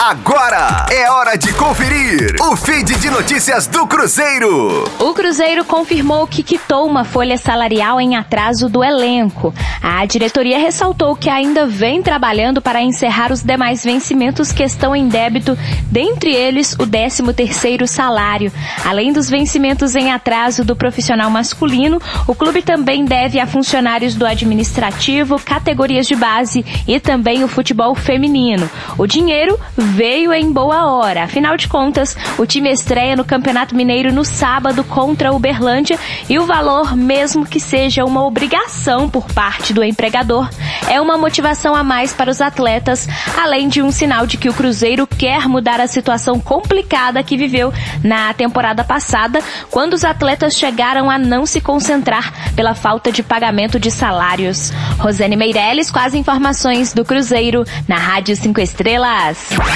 Agora é hora de conferir o feed de notícias do Cruzeiro. O Cruzeiro confirmou que quitou uma folha salarial em atraso do elenco. A diretoria ressaltou que ainda vem trabalhando para encerrar os demais vencimentos que estão em débito, dentre eles o 13º salário. Além dos vencimentos em atraso do profissional masculino, o clube também deve a funcionários do administrativo, categorias de base e também o futebol feminino. O dinheiro veio em boa hora. Afinal de contas, o time estreia no Campeonato Mineiro no sábado contra o Uberlândia e o valor, mesmo que seja uma obrigação por parte do empregador, é uma motivação a mais para os atletas, além de um sinal de que o Cruzeiro quer mudar a situação complicada que viveu na temporada passada, quando os atletas chegaram a não se concentrar pela falta de pagamento de salários. Rosane Meirelles com as informações do Cruzeiro na Rádio 5 Estrelas.